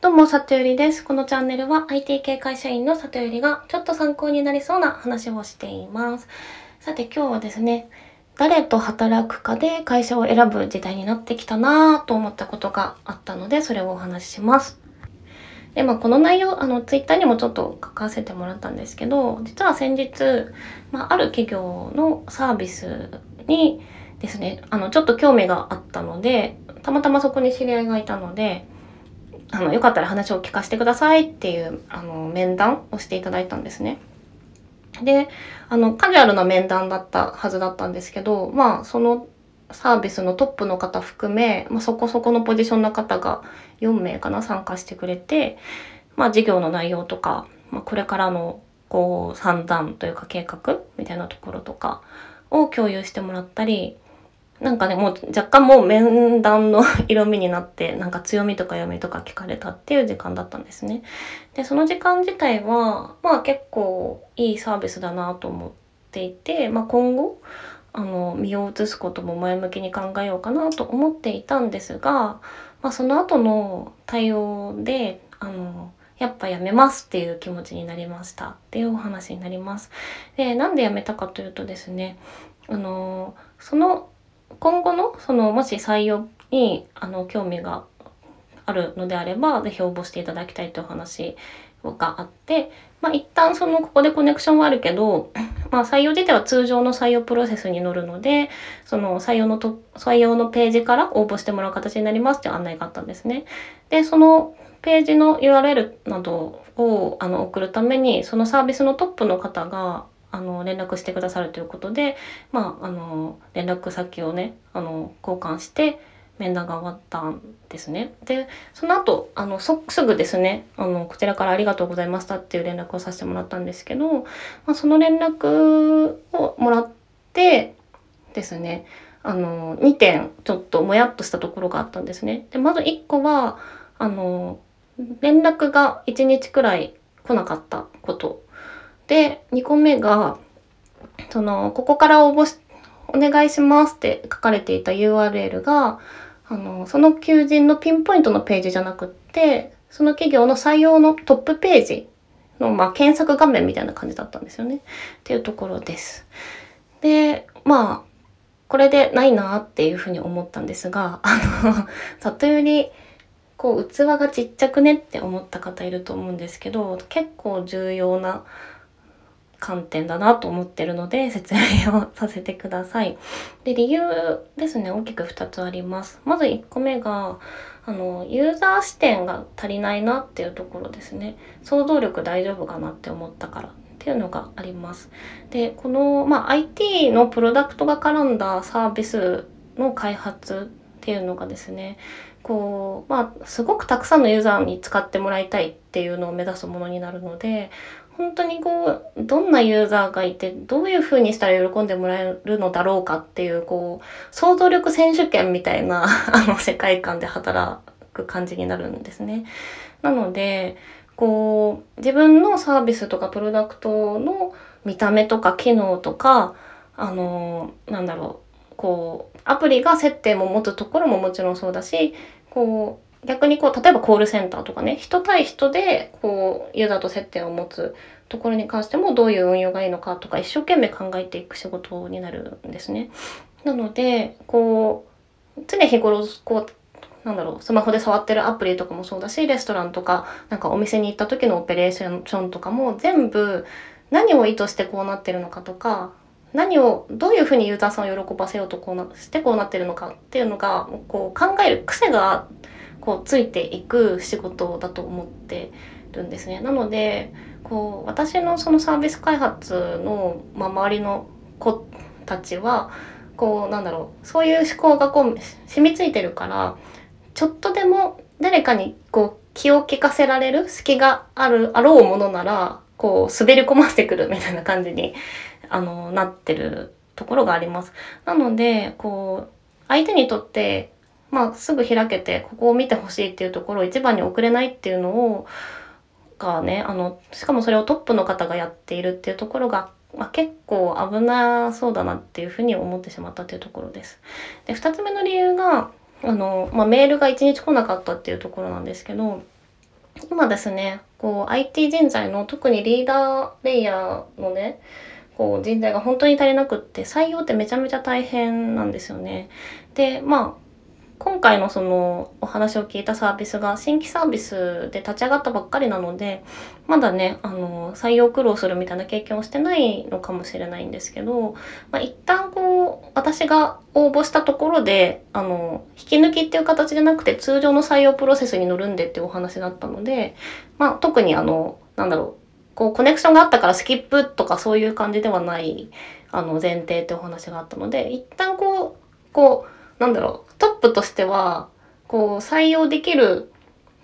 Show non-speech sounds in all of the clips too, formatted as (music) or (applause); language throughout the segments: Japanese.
どうも、里よりです。このチャンネルは IT 系会社員の里よりがちょっと参考になりそうな話をしています。さて今日はですね、誰と働くかで会社を選ぶ時代になってきたなぁと思ったことがあったので、それをお話しします。で、まあこの内容、あの、ツイッターにもちょっと書かせてもらったんですけど、実は先日、まあある企業のサービスにですね、あの、ちょっと興味があったので、たまたまそこに知り合いがいたので、あの、よかったら話を聞かせてくださいっていう、あの、面談をしていただいたんですね。で、あの、カジュアルな面談だったはずだったんですけど、まあ、そのサービスのトップの方含め、まあ、そこそこのポジションの方が4名かな、参加してくれて、まあ、事業の内容とか、まあ、これからの、こう、算段というか計画みたいなところとかを共有してもらったり、なんかね、もう若干もう面談の色味になって、なんか強みとか弱みとか聞かれたっていう時間だったんですね。で、その時間自体は、まあ結構いいサービスだなと思っていて、まあ今後、あの、身を移すことも前向きに考えようかなと思っていたんですが、まあその後の対応で、あの、やっぱやめますっていう気持ちになりましたっていうお話になります。で、なんでやめたかというとですね、あの、その今後のそのもし採用にあの興味があるのであればぜひ応募していただきたいという話があって、まあ、一旦そのここでコネクションはあるけど、まあ、採用自体は通常の採用プロセスに乗るのでその採用のと採用のページから応募してもらう形になりますっていう案内があったんですね。でそのページの URL などをあの送るためにそのサービスのトップの方があの連絡してくださるということで、まあ、あの連絡先をねあの交換して面談が終わったんですね。でその後あのそすぐですねあのこちらから「ありがとうございました」っていう連絡をさせてもらったんですけど、まあ、その連絡をもらってですねあの2点ちょっともやっとしたところがあったんですね。でまず1個はあの連絡が1日くらい来なかったことで、2個目が、その、ここから応募し、お願いしますって書かれていた URL が、あの、その求人のピンポイントのページじゃなくって、その企業の採用のトップページの、まあ、検索画面みたいな感じだったんですよね。っていうところです。で、まあ、これでないなっていうふうに思ったんですが、あの、里より、こう、器がちっちゃくねって思った方いると思うんですけど、結構重要な観点だなと思ってるので説明をさせてください。で理由ですね大きく2つあります。まず1個目があのユーザー視点が足りないなっていうところですね。想像力大丈夫かなって思ったからっていうのがあります。でこの、まあ、IT のプロダクトが絡んだサービスの開発っていうのがですねこうまあすごくたくさんのユーザーに使ってもらいたいっていうのを目指すものになるので本当にこうどんなユーザーがいてどういう風にしたら喜んでもらえるのだろうかっていうこう想像力選手権みたいな (laughs) あの世界観で働く感じになるんですね。なのでこう自分のサービスとかプロダクトの見た目とか機能とかあのなんだろうこうアプリが接点も持つところももちろんそうだしこう逆にこう例えばコールセンターとかね人対人でこうユーザーと接点を持つところに関してもどういう運用がいいのかとか一生懸命考えていく仕事になるんですね。なのでこう常日頃こうなんだろうスマホで触ってるアプリとかもそうだしレストランとかなんかお店に行った時のオペレーションとかも全部何を意図してこうなってるのかとか何をどういうふうにユーザーさんを喜ばせようとこうなしてこうなってるのかっていうのがこう考える癖がこうついていく仕事だと思ってるんですね。なのでこう私のそのサービス開発の、ま、周りの子たちはこうなんだろうそういう思考がこう染みついてるからちょっとでも誰かにこう気を利かせられる隙があるあろうものならこう滑り込ませてくるみたいな感じにあのなってるところがあります。なのでこう相手にとってまあ、すぐ開けてここを見てほしいっていうところを一番に送れないっていうのをがねあのしかもそれをトップの方がやっているっていうところが、まあ、結構危なそうだなっていうふうに思ってしまったっていうところです。で2つ目の理由があの、まあ、メールが1日来なかったっていうところなんですけど今ですね、こう IT 人材の特にリーダーレイヤーのね、こう人材が本当に足りなくって採用ってめちゃめちゃ大変なんですよね。で、まあ今回のそのお話を聞いたサービスが新規サービスで立ち上がったばっかりなのでまだねあの採用苦労するみたいな経験をしてないのかもしれないんですけど、まあ、一旦こう私が応募したところであの引き抜きっていう形じゃなくて通常の採用プロセスに乗るんでっていうお話だったので、まあ、特にあのなんだろうこうコネクションがあったからスキップとかそういう感じではないあの前提ってお話があったので一旦こうこうなんだろう、トップとしては、こう、採用できる、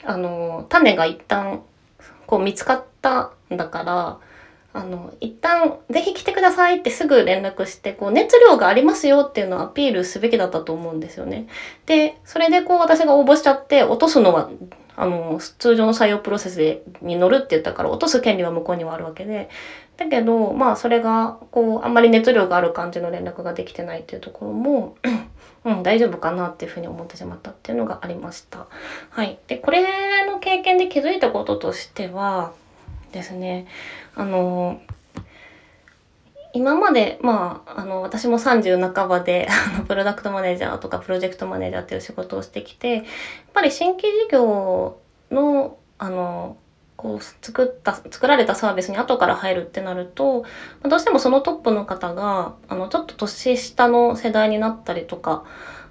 あの、種が一旦、こう見つかったんだから、あの、一旦、ぜひ来てくださいってすぐ連絡して、こう、熱量がありますよっていうのをアピールすべきだったと思うんですよね。で、それでこう、私が応募しちゃって、落とすのは、あの、通常の採用プロセスでに乗るって言ったから、落とす権利は向こうにはあるわけで、だけど、まあ、それが、こう、あんまり熱量がある感じの連絡ができてないっていうところも、うん、大丈夫かなっていうふうに思ってしまったっていうのがありました。はい。で、これの経験で気づいたこととしてはですね、あの、今まで、まあ、あの、私も30半ばで、(laughs) あの、プロダクトマネージャーとかプロジェクトマネージャーっていう仕事をしてきて、やっぱり新規事業の、あの、こう作った作られたサービスに後から入るってなるとどうしてもそのトップの方があのちょっと年下の世代になったりとか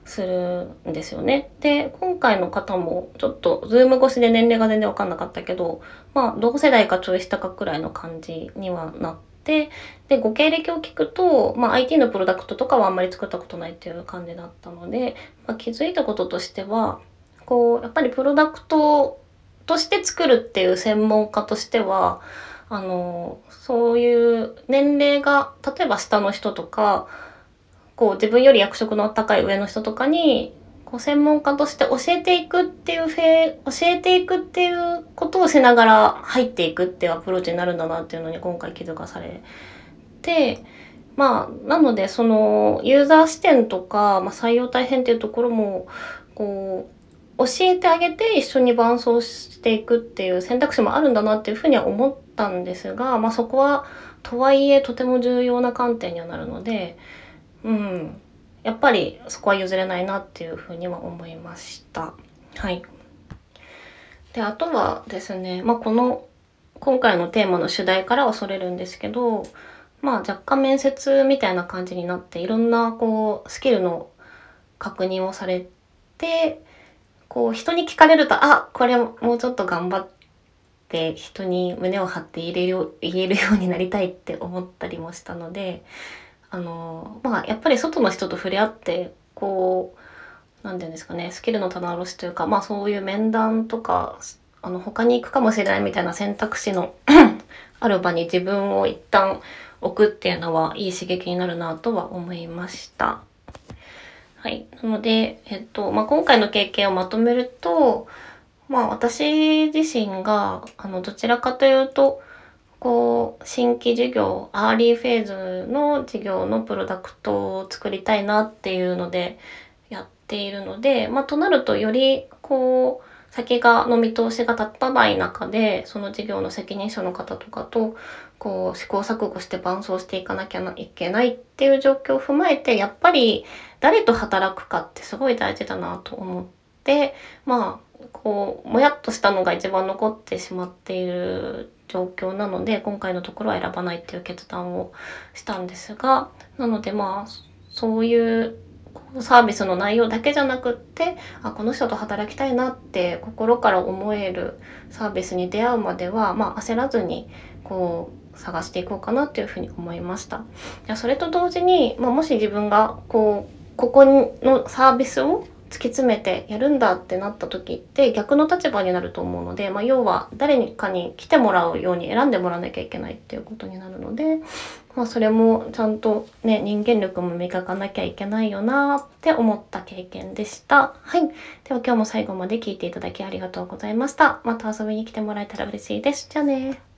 するんですよね。で今回の方もちょっと Zoom 越しで年齢が全然分かんなかったけどまあ同世代かちょい下かくらいの感じにはなって。でご経歴を聞くと、まあ、IT のプロダクトとかはあんまり作ったことないっていう感じだったので、まあ、気づいたこととしてはこうやっぱりプロダクトとして作るっていう専門家としてはあのそういう年齢が例えば下の人とかこう自分より役職の高い上の人とかにこう専門家として教えていくっていうフェ教えていくっていうことをしながら入っていくっていうアプローチになるんだなっていうのに今回気づかされてまあなのでそのユーザー視点とか、まあ、採用大変っていうところもこう教えてあげて一緒に伴走していくっていう選択肢もあるんだなっていうふうには思ったんですが、まあ、そこはとはいえとても重要な観点にはなるので、うん、やっぱりそこは譲れないなっていうふうには思いました。はい。で、あとはですね、まあ、この今回のテーマの主題からはそれるんですけど、まあ若干面接みたいな感じになっていろんなこうスキルの確認をされてこう人に聞かれると、あ、これもうちょっと頑張って人に胸を張って言える言えるようになりたいって思ったりもしたので、あの、まあやっぱり外の人と触れ合って、こう、何て言うんですかね、スキルの棚卸しというか、まあそういう面談とか、あの他に行くかもしれないみたいな選択肢の (clears throat) ある場に自分を一旦置くっていうのはいい刺激になるなとは思いました。はい。なので、えっと、まあ、今回の経験をまとめると、まあ、私自身が、あの、どちらかというと、こう、新規事業、アーリーフェーズの事業のプロダクトを作りたいなっていうので、やっているので、まあ、となると、より、こう、先がの見通しが立たない中でその事業の責任者の方とかとこう試行錯誤して伴走していかなきゃいけないっていう状況を踏まえてやっぱり誰と働くかってすごい大事だなと思ってまあこうもやっとしたのが一番残ってしまっている状況なので今回のところは選ばないっていう決断をしたんですがなのでまあそういうサービスの内容だけじゃなくってあこの人と働きたいなって心から思えるサービスに出会うまでは、まあ、焦らずにこう探していこうかなっていうふうに思いました。それと同時に、まあ、もし自分がこうここのサービスを突き詰めてやるんだってなった時って逆の立場になると思うので、まあ、要は誰かに来てもらうように選んでもらわなきゃいけないっていうことになるので、まあ、それもちゃんとね人間力も磨かなきゃいけないよなって思った経験でした。はい。では今日も最後まで聞いていただきありがとうございました。また遊びに来てもらえたら嬉しいです。じゃあね